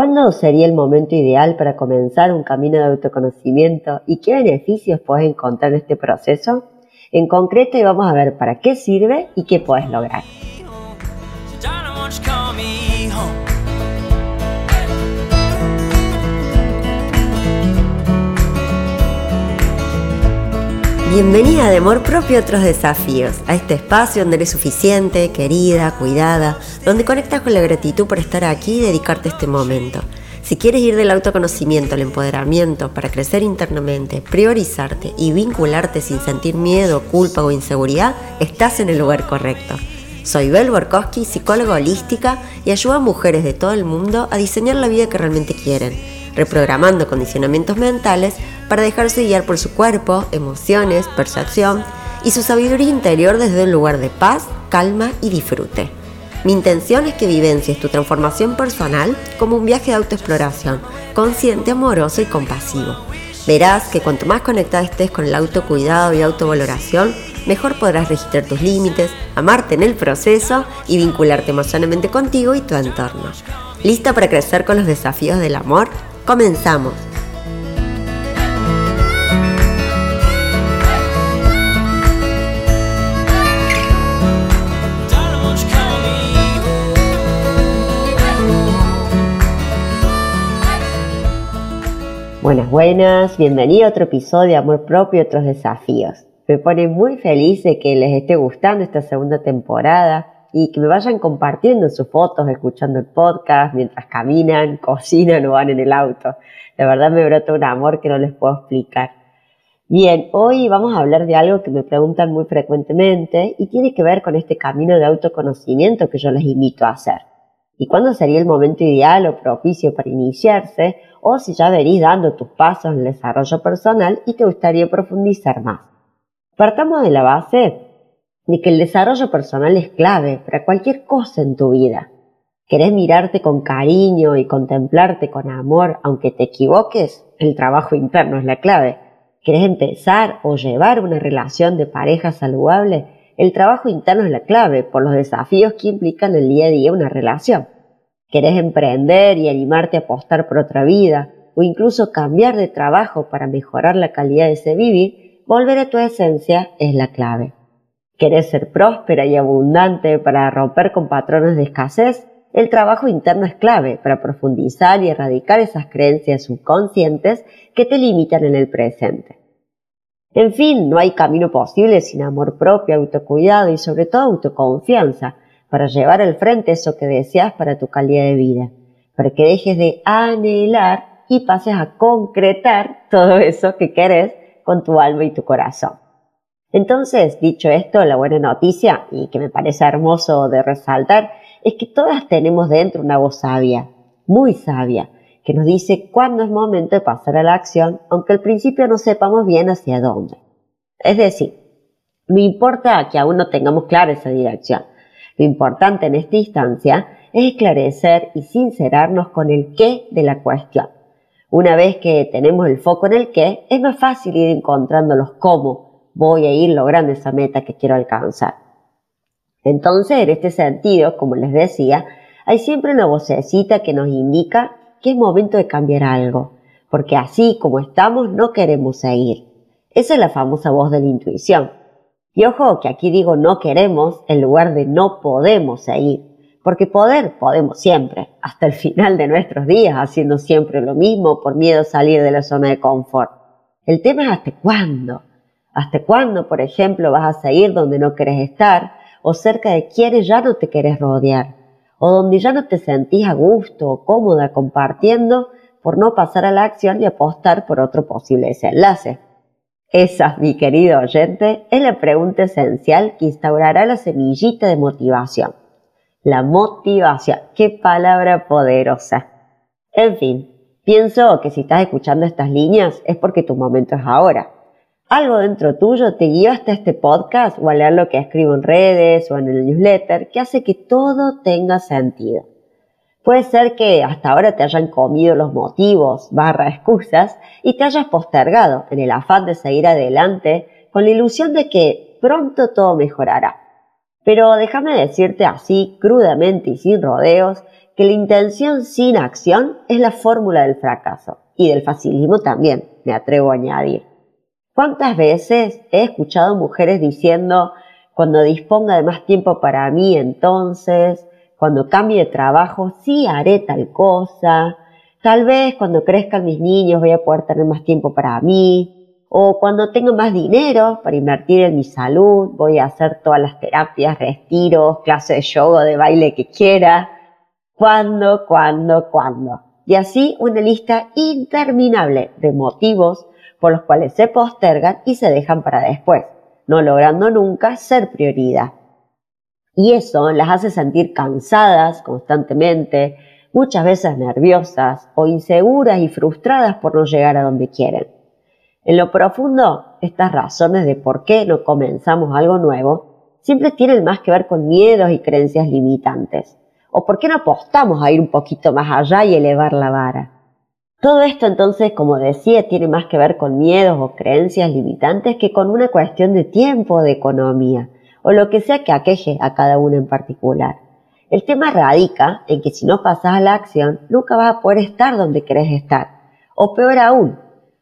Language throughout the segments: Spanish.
¿Cuándo sería el momento ideal para comenzar un camino de autoconocimiento y qué beneficios puedes encontrar en este proceso? En concreto, vamos a ver para qué sirve y qué puedes lograr. Bienvenida de amor propio a otros desafíos, a este espacio donde eres suficiente, querida, cuidada, donde conectas con la gratitud por estar aquí y dedicarte este momento. Si quieres ir del autoconocimiento al empoderamiento para crecer internamente, priorizarte y vincularte sin sentir miedo, culpa o inseguridad, estás en el lugar correcto. Soy Bel Borkowski, psicóloga holística y ayudo a mujeres de todo el mundo a diseñar la vida que realmente quieren, reprogramando condicionamientos mentales para dejarse guiar por su cuerpo, emociones, percepción y su sabiduría interior desde un lugar de paz, calma y disfrute. Mi intención es que vivencies tu transformación personal como un viaje de autoexploración, consciente, amoroso y compasivo. Verás que cuanto más conectada estés con el autocuidado y autovaloración, mejor podrás registrar tus límites, amarte en el proceso y vincularte emocionalmente contigo y tu entorno. ¿Lista para crecer con los desafíos del amor? Comenzamos. Buenas, buenas, bienvenido a otro episodio de Amor Propio y otros desafíos. Me pone muy feliz de que les esté gustando esta segunda temporada y que me vayan compartiendo sus fotos, escuchando el podcast mientras caminan, cocinan o van en el auto. La verdad me brota un amor que no les puedo explicar. Bien, hoy vamos a hablar de algo que me preguntan muy frecuentemente y tiene que ver con este camino de autoconocimiento que yo les invito a hacer. ¿Y cuándo sería el momento ideal o propicio para iniciarse? o si ya venís dando tus pasos en el desarrollo personal y te gustaría profundizar más. Partamos de la base de que el desarrollo personal es clave para cualquier cosa en tu vida. ¿Querés mirarte con cariño y contemplarte con amor aunque te equivoques? El trabajo interno es la clave. ¿Querés empezar o llevar una relación de pareja saludable? El trabajo interno es la clave por los desafíos que implican el día a día una relación querés emprender y animarte a apostar por otra vida, o incluso cambiar de trabajo para mejorar la calidad de ese vivir, volver a tu esencia es la clave. ¿Querés ser próspera y abundante para romper con patrones de escasez? El trabajo interno es clave para profundizar y erradicar esas creencias subconscientes que te limitan en el presente. En fin, no hay camino posible sin amor propio, autocuidado y sobre todo autoconfianza, para llevar al frente eso que deseas para tu calidad de vida, para que dejes de anhelar y pases a concretar todo eso que querés con tu alma y tu corazón. Entonces, dicho esto, la buena noticia, y que me parece hermoso de resaltar, es que todas tenemos dentro una voz sabia, muy sabia, que nos dice cuándo es momento de pasar a la acción, aunque al principio no sepamos bien hacia dónde. Es decir, no importa que aún no tengamos clara esa dirección, lo importante en esta instancia es esclarecer y sincerarnos con el qué de la cuestión. Una vez que tenemos el foco en el qué, es más fácil ir encontrando los cómo voy a ir logrando esa meta que quiero alcanzar. Entonces, en este sentido, como les decía, hay siempre una vocecita que nos indica que es momento de cambiar algo, porque así como estamos no queremos seguir. Esa es la famosa voz de la intuición. Y ojo que aquí digo no queremos en lugar de no podemos seguir, porque poder podemos siempre, hasta el final de nuestros días, haciendo siempre lo mismo por miedo a salir de la zona de confort. El tema es hasta cuándo. ¿Hasta cuándo, por ejemplo, vas a seguir donde no querés estar o cerca de quienes ya no te querés rodear? O donde ya no te sentís a gusto o cómoda compartiendo por no pasar a la acción y apostar por otro posible desenlace. Esa, mi querido oyente, es la pregunta esencial que instaurará la semillita de motivación. La motivación, qué palabra poderosa. En fin, pienso que si estás escuchando estas líneas es porque tu momento es ahora. Algo dentro tuyo te guió hasta este podcast o a leer lo que escribo en redes o en el newsletter que hace que todo tenga sentido. Puede ser que hasta ahora te hayan comido los motivos barra excusas y te hayas postergado en el afán de seguir adelante con la ilusión de que pronto todo mejorará. Pero déjame decirte así, crudamente y sin rodeos, que la intención sin acción es la fórmula del fracaso y del facilismo también, me atrevo a añadir. ¿Cuántas veces he escuchado mujeres diciendo, cuando disponga de más tiempo para mí, entonces, cuando cambie de trabajo, sí haré tal cosa, tal vez cuando crezcan mis niños voy a poder tener más tiempo para mí, o cuando tenga más dinero para invertir en mi salud, voy a hacer todas las terapias, retiros, clases de yoga, de baile que quiera. ¿Cuándo, cuándo, cuándo? Y así una lista interminable de motivos por los cuales se postergan y se dejan para después, no logrando nunca ser prioridad. Y eso las hace sentir cansadas constantemente, muchas veces nerviosas o inseguras y frustradas por no llegar a donde quieren. En lo profundo, estas razones de por qué no comenzamos algo nuevo siempre tienen más que ver con miedos y creencias limitantes. O por qué no apostamos a ir un poquito más allá y elevar la vara. Todo esto entonces, como decía, tiene más que ver con miedos o creencias limitantes que con una cuestión de tiempo o de economía, o lo que sea que aqueje a cada uno en particular. El tema radica en que si no pasas a la acción, nunca vas a poder estar donde querés estar. O peor aún,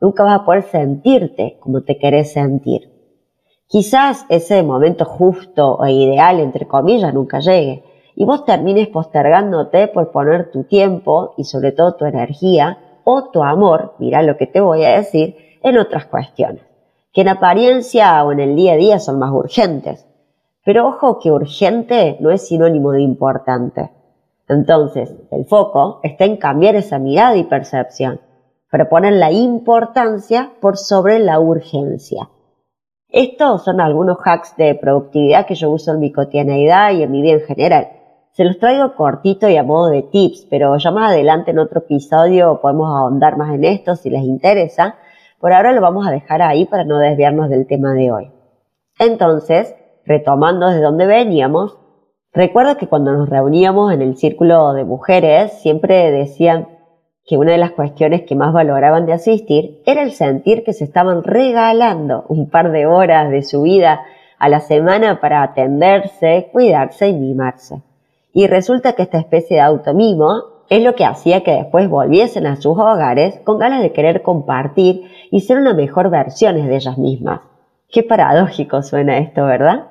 nunca vas a poder sentirte como te querés sentir. Quizás ese momento justo e ideal, entre comillas, nunca llegue, y vos termines postergándote por poner tu tiempo y sobre todo tu energía o tu amor, mira lo que te voy a decir, en otras cuestiones, que en apariencia o en el día a día son más urgentes. Pero ojo que urgente no es sinónimo de importante. Entonces, el foco está en cambiar esa mirada y percepción, para poner la importancia por sobre la urgencia. Estos son algunos hacks de productividad que yo uso en mi cotidianeidad y en mi vida en general. Se los traigo cortito y a modo de tips, pero ya más adelante en otro episodio podemos ahondar más en esto si les interesa. Por ahora lo vamos a dejar ahí para no desviarnos del tema de hoy. Entonces, retomando desde donde veníamos, recuerdo que cuando nos reuníamos en el círculo de mujeres, siempre decían que una de las cuestiones que más valoraban de asistir era el sentir que se estaban regalando un par de horas de su vida a la semana para atenderse, cuidarse y mimarse. Y resulta que esta especie de automimo es lo que hacía que después volviesen a sus hogares con ganas de querer compartir y ser una mejor versión de ellas mismas. Qué paradójico suena esto, ¿verdad?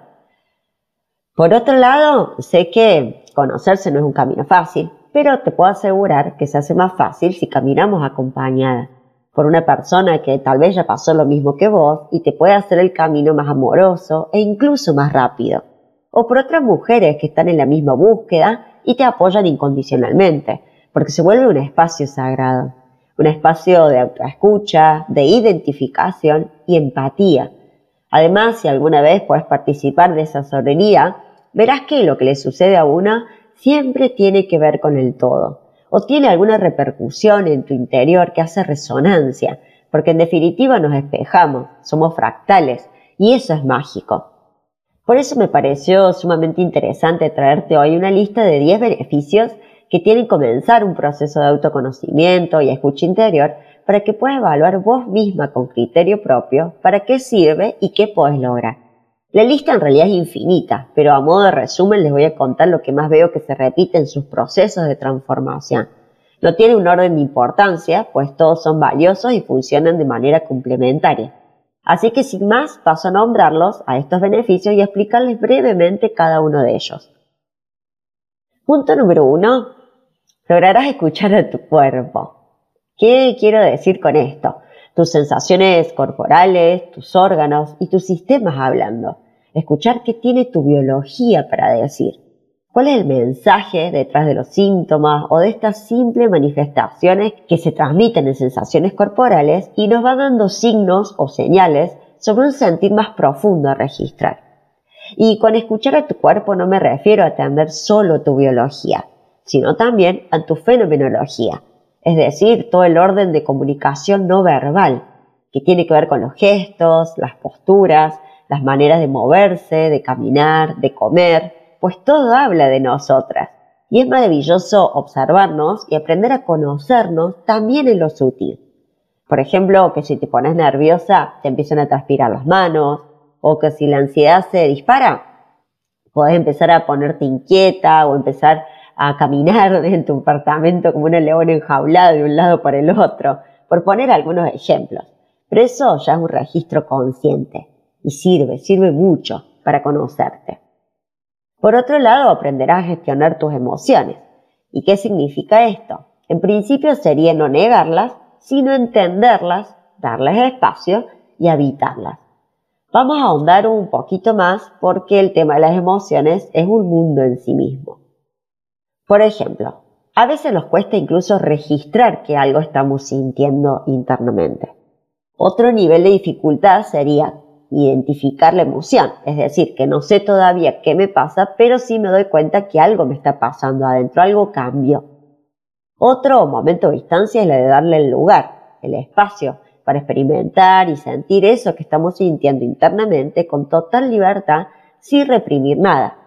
Por otro lado, sé que conocerse no es un camino fácil, pero te puedo asegurar que se hace más fácil si caminamos acompañada por una persona que tal vez ya pasó lo mismo que vos y te puede hacer el camino más amoroso e incluso más rápido o por otras mujeres que están en la misma búsqueda y te apoyan incondicionalmente, porque se vuelve un espacio sagrado, un espacio de autoescucha, de identificación y empatía. Además, si alguna vez puedes participar de esa soberanía, verás que lo que le sucede a una siempre tiene que ver con el todo, o tiene alguna repercusión en tu interior que hace resonancia, porque en definitiva nos espejamos, somos fractales, y eso es mágico. Por eso me pareció sumamente interesante traerte hoy una lista de 10 beneficios que tienen comenzar un proceso de autoconocimiento y escucha interior para que puedas evaluar vos misma con criterio propio para qué sirve y qué puedes lograr. La lista en realidad es infinita, pero a modo de resumen les voy a contar lo que más veo que se repite en sus procesos de transformación. No tiene un orden de importancia, pues todos son valiosos y funcionan de manera complementaria. Así que sin más paso a nombrarlos a estos beneficios y explicarles brevemente cada uno de ellos. Punto número uno. Lograrás escuchar a tu cuerpo. ¿Qué quiero decir con esto? Tus sensaciones corporales, tus órganos y tus sistemas hablando. Escuchar qué tiene tu biología para decir. ¿Cuál es el mensaje detrás de los síntomas o de estas simples manifestaciones que se transmiten en sensaciones corporales y nos van dando signos o señales sobre un sentir más profundo a registrar? Y con escuchar a tu cuerpo no me refiero a atender solo tu biología, sino también a tu fenomenología, es decir, todo el orden de comunicación no verbal, que tiene que ver con los gestos, las posturas, las maneras de moverse, de caminar, de comer, pues todo habla de nosotras. Y es maravilloso observarnos y aprender a conocernos también en lo sutil. Por ejemplo, que si te pones nerviosa te empiezan a transpirar las manos, o que si la ansiedad se dispara, podés empezar a ponerte inquieta o empezar a caminar en tu apartamento como una leona enjaulada de un lado para el otro, por poner algunos ejemplos. Pero eso ya es un registro consciente y sirve, sirve mucho para conocerte. Por otro lado, aprenderás a gestionar tus emociones. ¿Y qué significa esto? En principio sería no negarlas, sino entenderlas, darles espacio y habitarlas. Vamos a ahondar un poquito más porque el tema de las emociones es un mundo en sí mismo. Por ejemplo, a veces nos cuesta incluso registrar que algo estamos sintiendo internamente. Otro nivel de dificultad sería identificar la emoción, es decir, que no sé todavía qué me pasa, pero sí me doy cuenta que algo me está pasando adentro, algo cambió. Otro momento de distancia es la de darle el lugar, el espacio, para experimentar y sentir eso que estamos sintiendo internamente con total libertad, sin reprimir nada.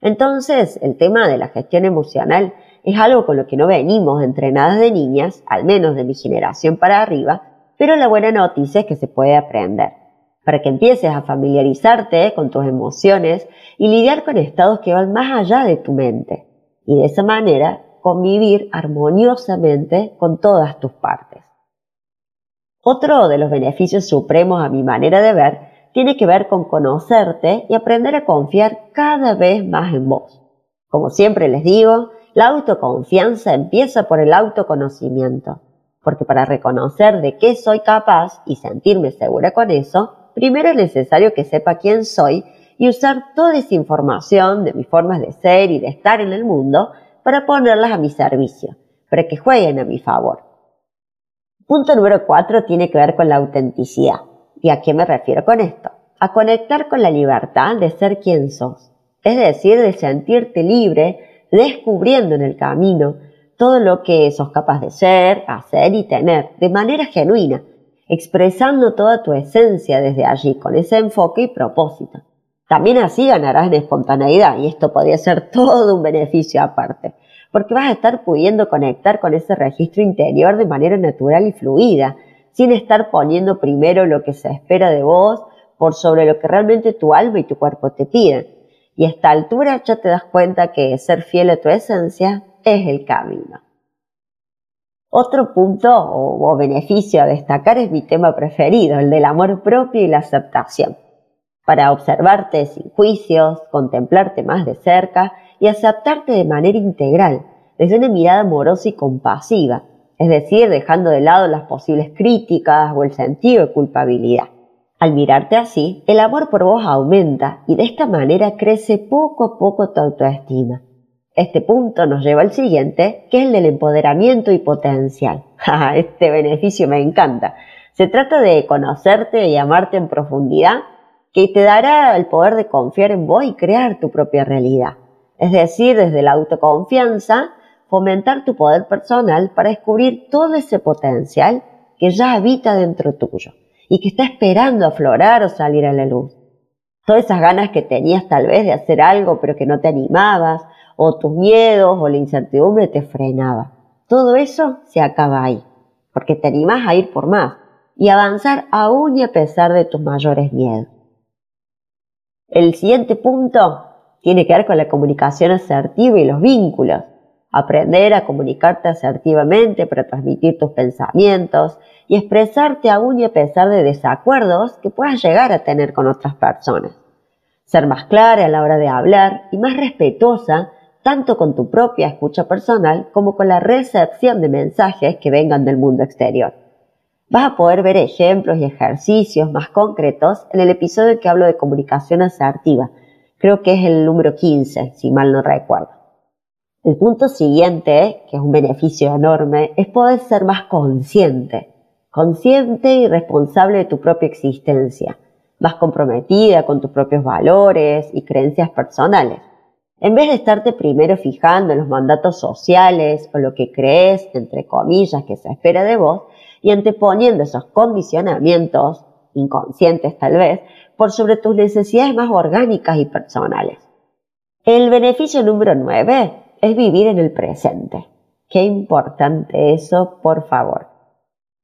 Entonces, el tema de la gestión emocional es algo con lo que no venimos entrenadas de niñas, al menos de mi generación para arriba, pero la buena noticia es que se puede aprender para que empieces a familiarizarte con tus emociones y lidiar con estados que van más allá de tu mente. Y de esa manera convivir armoniosamente con todas tus partes. Otro de los beneficios supremos a mi manera de ver tiene que ver con conocerte y aprender a confiar cada vez más en vos. Como siempre les digo, la autoconfianza empieza por el autoconocimiento, porque para reconocer de qué soy capaz y sentirme segura con eso, primero es necesario que sepa quién soy y usar toda esa información de mis formas de ser y de estar en el mundo para ponerlas a mi servicio, para que jueguen a mi favor. Punto número cuatro tiene que ver con la autenticidad. ¿Y a qué me refiero con esto? A conectar con la libertad de ser quien sos, es decir, de sentirte libre, descubriendo en el camino todo lo que sos capaz de ser, hacer y tener, de manera genuina, expresando toda tu esencia desde allí, con ese enfoque y propósito. También así ganarás en espontaneidad y esto podría ser todo un beneficio aparte, porque vas a estar pudiendo conectar con ese registro interior de manera natural y fluida, sin estar poniendo primero lo que se espera de vos por sobre lo que realmente tu alma y tu cuerpo te piden. Y a esta altura ya te das cuenta que ser fiel a tu esencia es el camino. Otro punto o, beneficio a destacar es mi tema preferido, el del amor propio y la aceptación. Para observarte sin juicios, contemplarte más de cerca y aceptarte de manera integral, desde una mirada amorosa y compasiva, es decir, dejando de lado las posibles críticas o el sentido de culpabilidad. Al mirarte así, el amor por vos aumenta y de esta manera crece poco a poco tu autoestima. Este punto nos lleva al siguiente, que es el del empoderamiento y potencial. este beneficio me encanta. Se trata de conocerte y amarte en profundidad, que te dará el poder de confiar en vos y crear tu propia realidad. Es decir, desde la autoconfianza, fomentar tu poder personal para descubrir todo ese potencial que ya habita dentro tuyo y que está esperando aflorar o salir a la luz. Todas esas ganas que tenías tal vez de hacer algo pero que no te animabas, o tus miedos o la incertidumbre te frenaba. Todo eso se acaba ahí, porque te animás a ir por más y avanzar aún y a pesar de tus mayores miedos. El siguiente punto tiene que ver con la comunicación asertiva y los vínculos. Aprender a comunicarte asertivamente para transmitir tus pensamientos y expresarte aún y a pesar de desacuerdos que puedas llegar a tener con otras personas. Ser más clara a la hora de hablar y más respetuosa tanto con tu propia escucha personal como con la recepción de mensajes que vengan del mundo exterior. Vas a poder ver ejemplos y ejercicios más concretos en el episodio que hablo de comunicación asertiva. Creo que es el número 15, si mal no recuerdo. El punto siguiente, que es un beneficio enorme, es poder ser más consciente. Consciente y responsable de tu propia existencia. Más comprometida con tus propios valores y creencias personales en vez de estarte primero fijando en los mandatos sociales o lo que crees, entre comillas, que se espera de vos, y anteponiendo esos condicionamientos, inconscientes tal vez, por sobre tus necesidades más orgánicas y personales. El beneficio número 9 es vivir en el presente. Qué importante eso, por favor.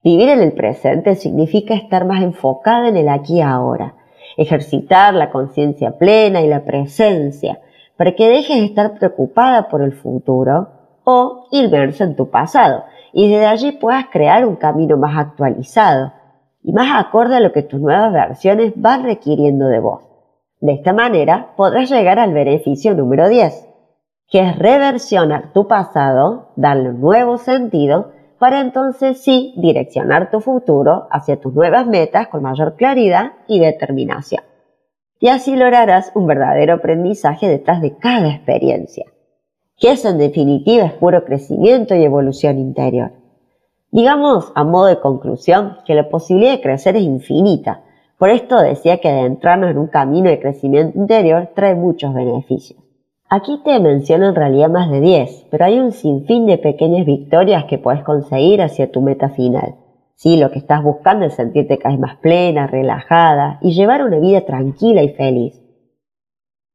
Vivir en el presente significa estar más enfocada en el aquí y ahora, ejercitar la conciencia plena y la presencia, para que dejes de estar preocupada por el futuro o inmersa en tu pasado y desde allí puedas crear un camino más actualizado y más acorde a lo que tus nuevas versiones van requiriendo de vos. De esta manera podrás llegar al beneficio número 10, que es reversionar tu pasado, darle un nuevo sentido, para entonces sí direccionar tu futuro hacia tus nuevas metas con mayor claridad y determinación. Y así lograrás un verdadero aprendizaje detrás de cada experiencia, que eso en definitiva es puro crecimiento y evolución interior. Digamos, a modo de conclusión, que la posibilidad de crecer es infinita. Por esto decía que adentrarnos en un camino de crecimiento interior trae muchos beneficios. Aquí te menciono en realidad más de 10, pero hay un sinfín de pequeñas victorias que puedes conseguir hacia tu meta final. Sí, lo que estás buscando es sentirte cada vez más plena, relajada y llevar una vida tranquila y feliz.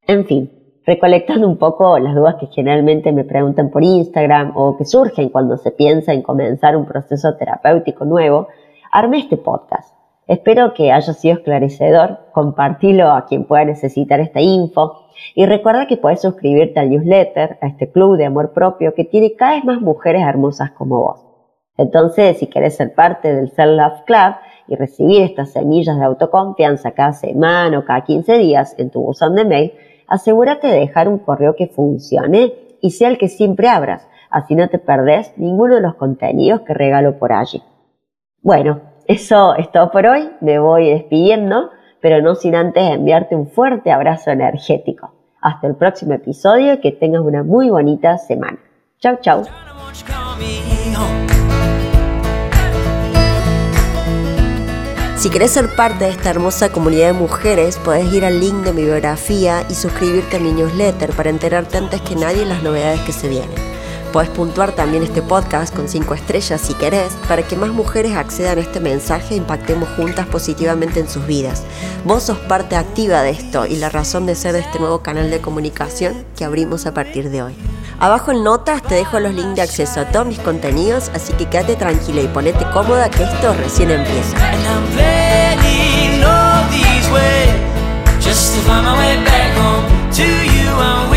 En fin, recolectando un poco las dudas que generalmente me preguntan por Instagram o que surgen cuando se piensa en comenzar un proceso terapéutico nuevo, armé este podcast. Espero que haya sido esclarecedor, compartilo a quien pueda necesitar esta info y recuerda que puedes suscribirte al newsletter, a este club de amor propio que tiene cada vez más mujeres hermosas como vos. Entonces, si quieres ser parte del Self Love Club y recibir estas semillas de autoconfianza cada semana o cada 15 días en tu buzón de mail, asegúrate de dejar un correo que funcione y sea el que siempre abras, así no te perdés ninguno de los contenidos que regalo por allí. Bueno, eso es todo por hoy, me voy despidiendo pero no sin antes enviarte un fuerte abrazo energético. Hasta el próximo episodio y que tengas una muy bonita semana. Chau, chau. Si querés ser parte de esta hermosa comunidad de mujeres, podés ir al link de mi biografía y suscribirte a mi newsletter para enterarte antes que nadie las novedades que se vienen. Puedes puntuar también este podcast con 5 estrellas si querés, para que más mujeres accedan a este mensaje e impactemos juntas positivamente en sus vidas. Vos sos parte activa de esto y la razón de ser de este nuevo canal de comunicación que abrimos a partir de hoy. Abajo en notas te dejo los links de acceso a todos mis contenidos, así que quédate tranquila y ponete cómoda que esto recién empieza. Just to find my way back home to you.